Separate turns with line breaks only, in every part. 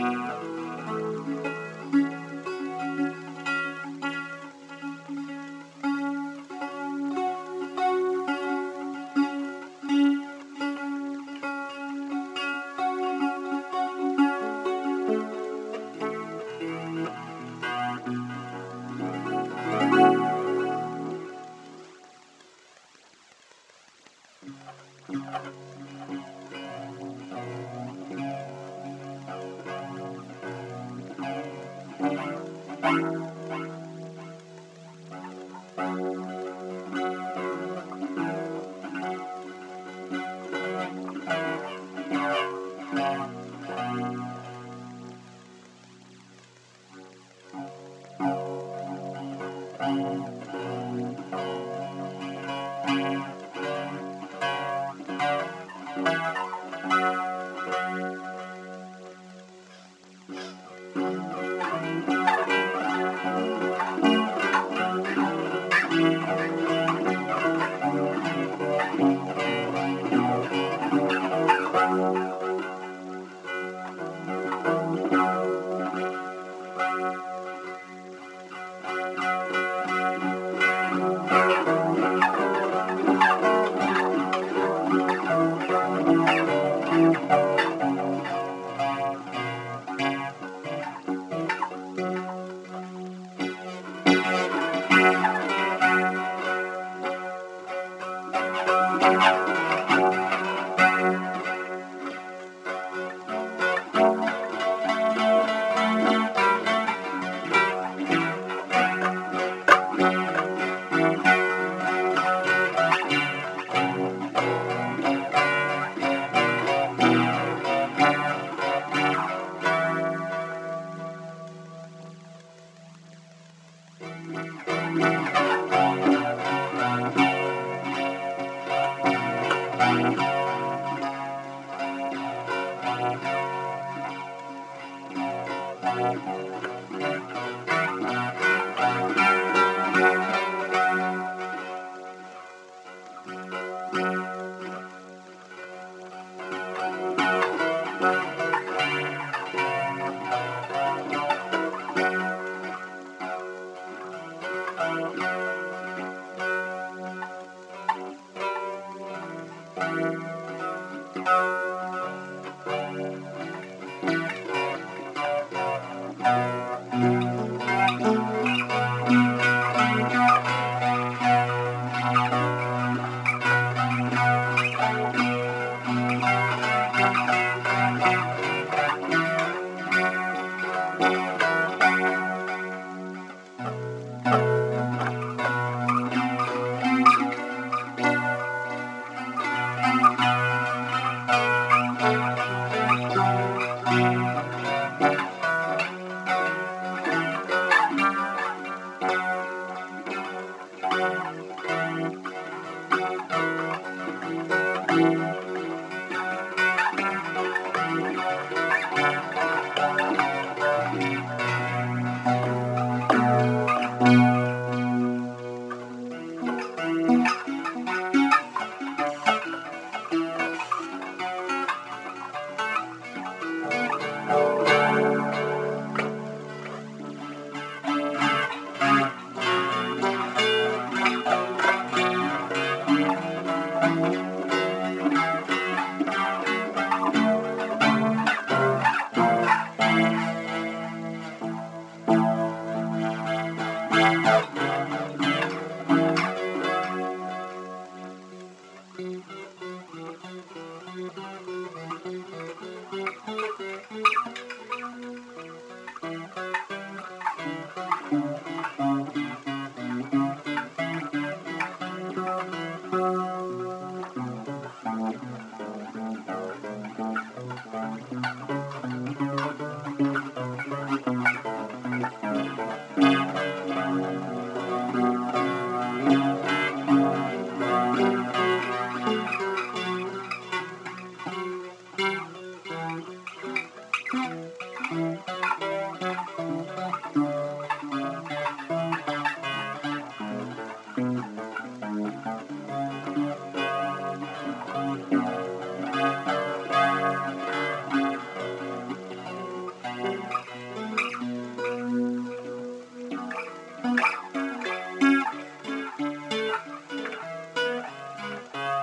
Thank you.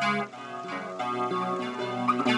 Thank you.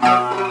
Thank you.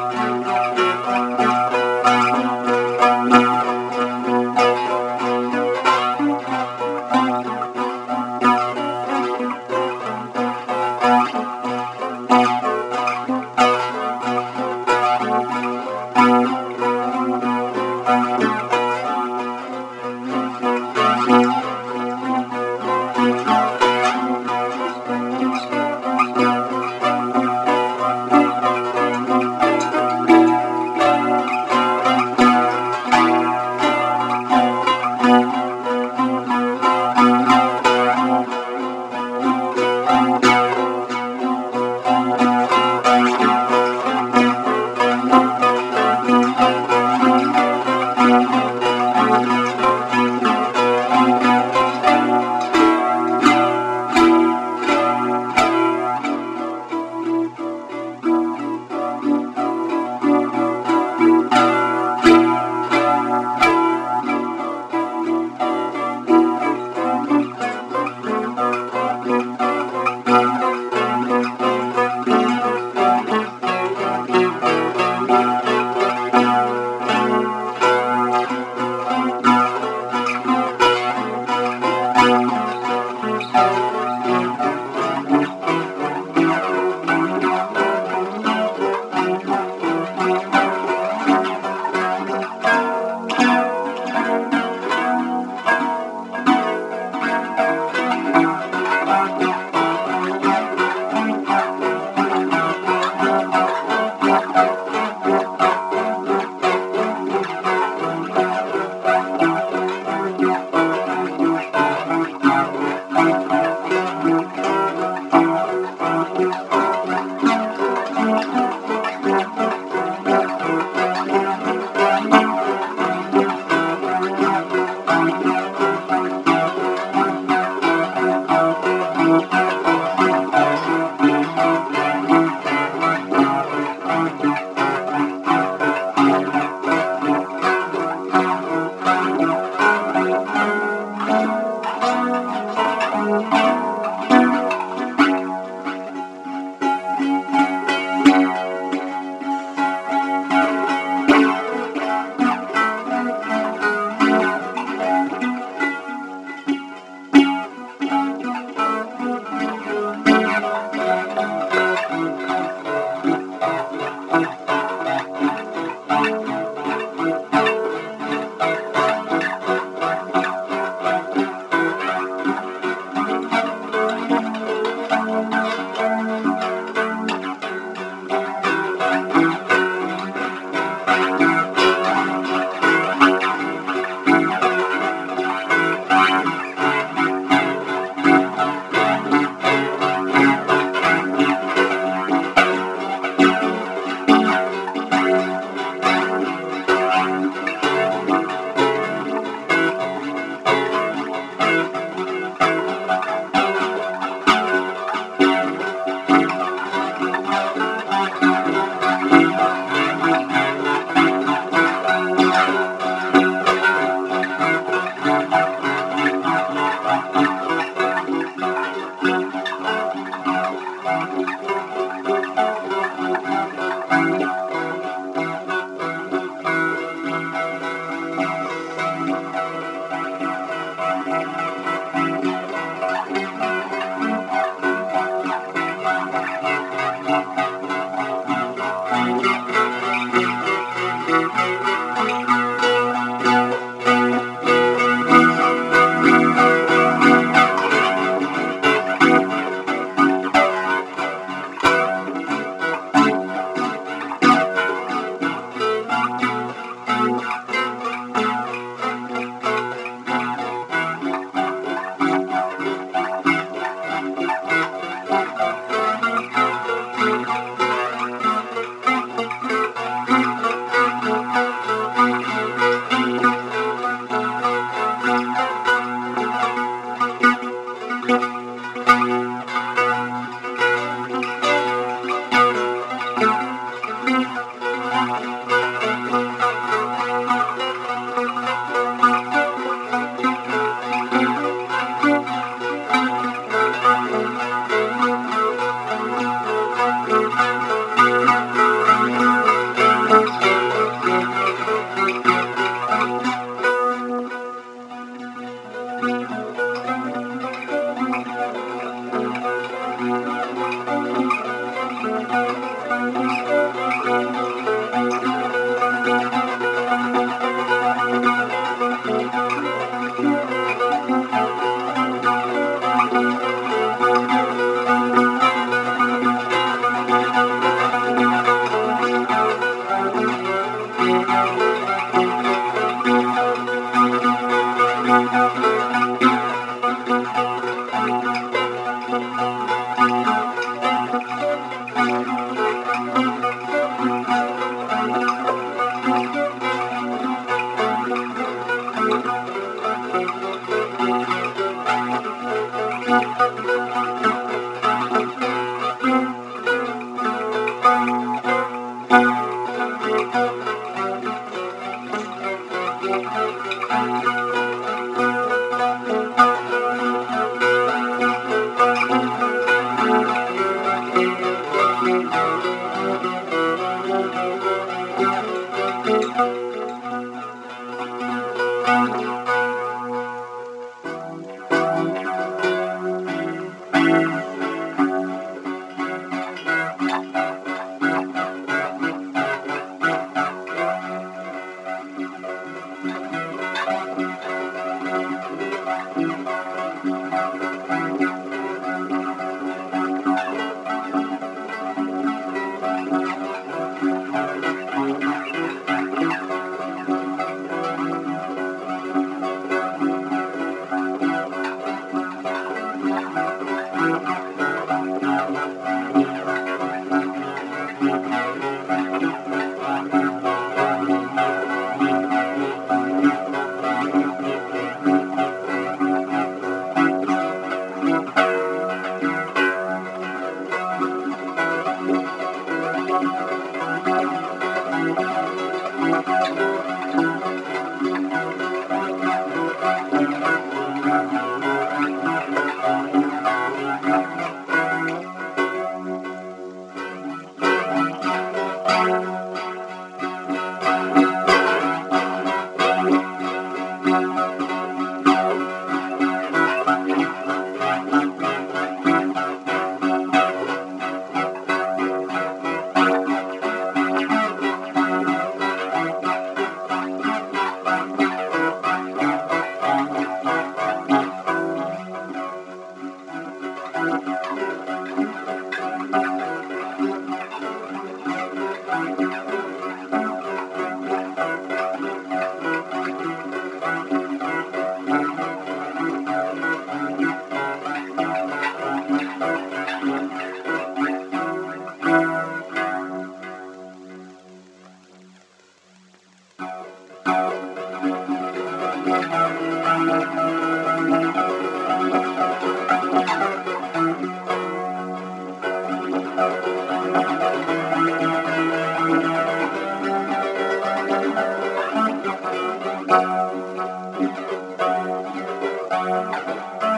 Bye.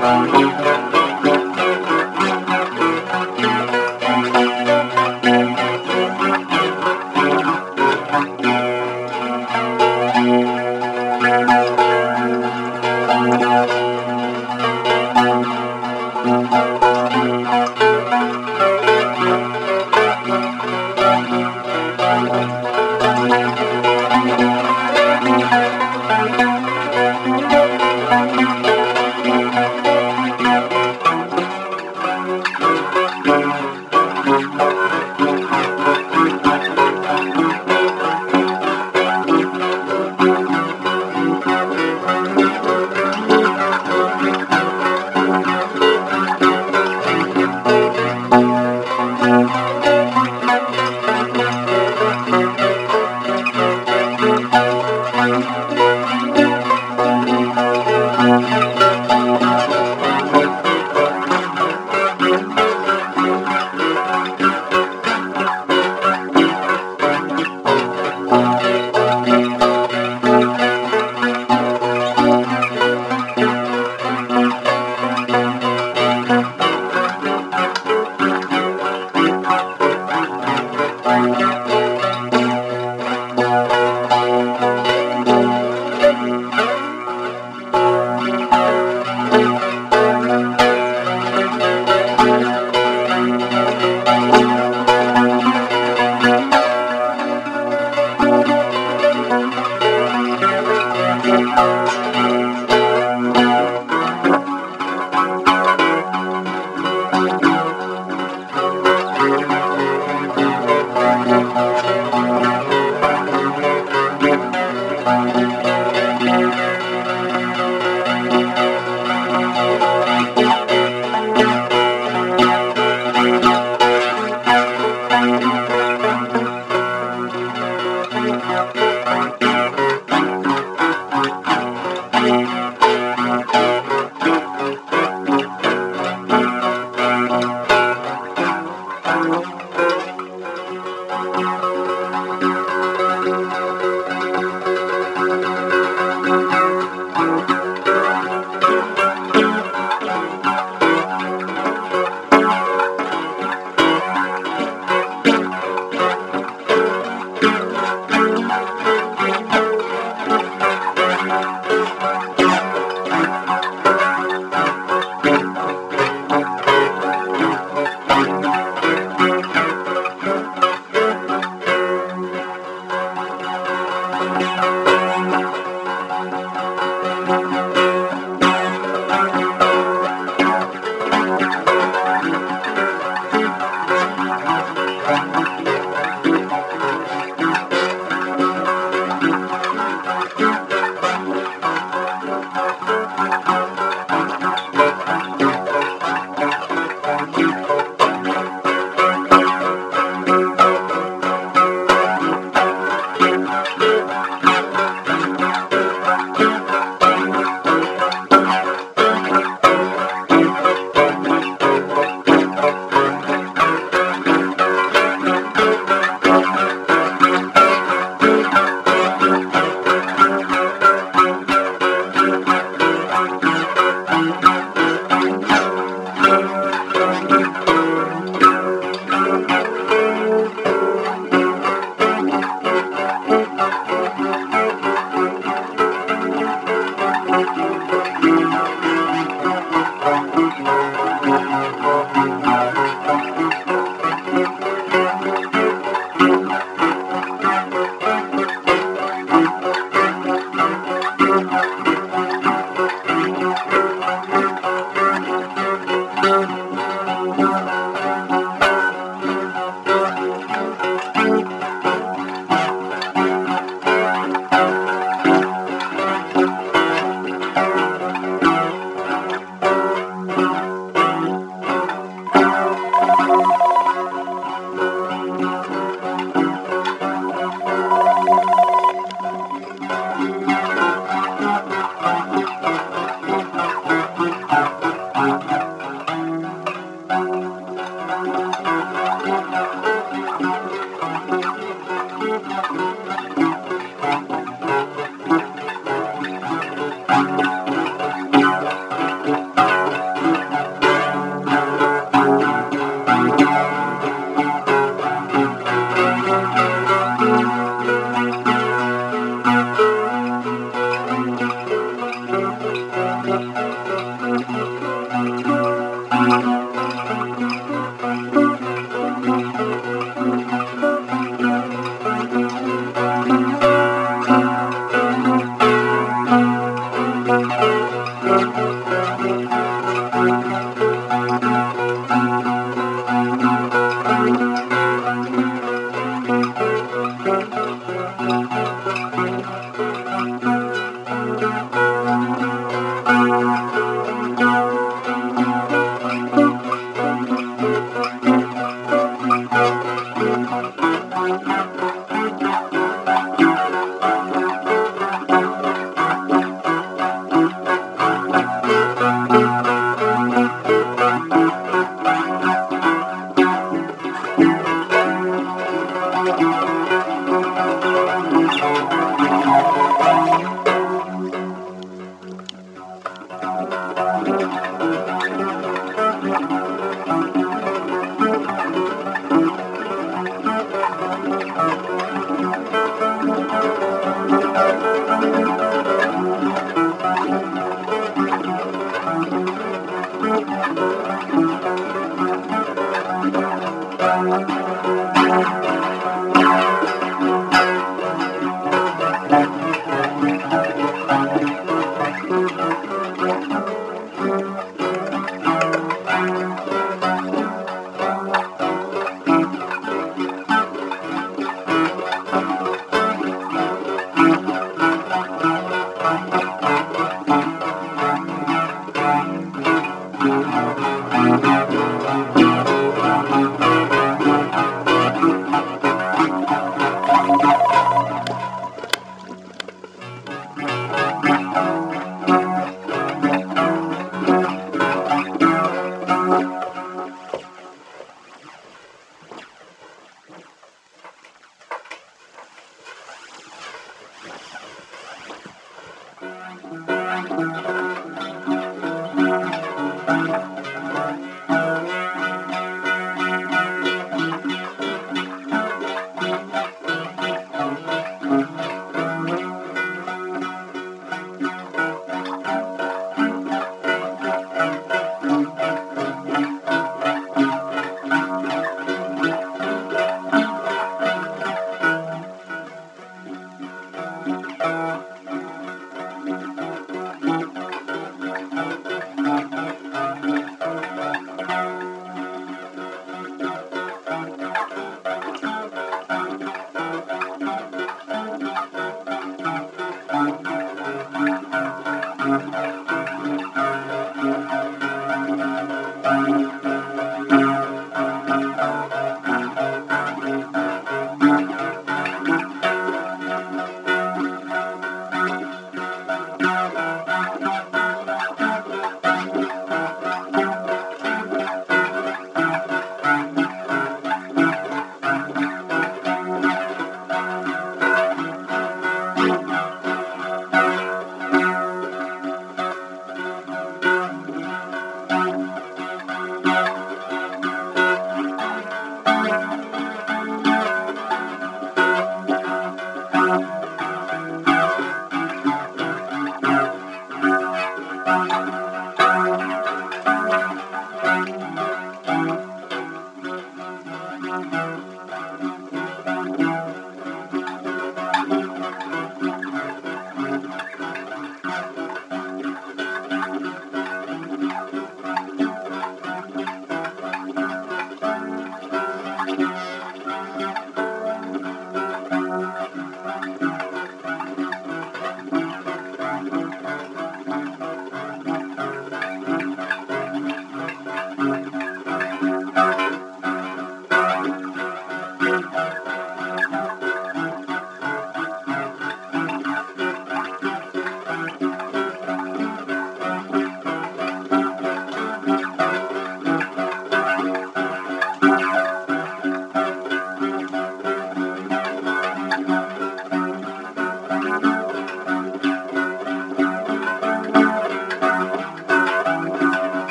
Gracias.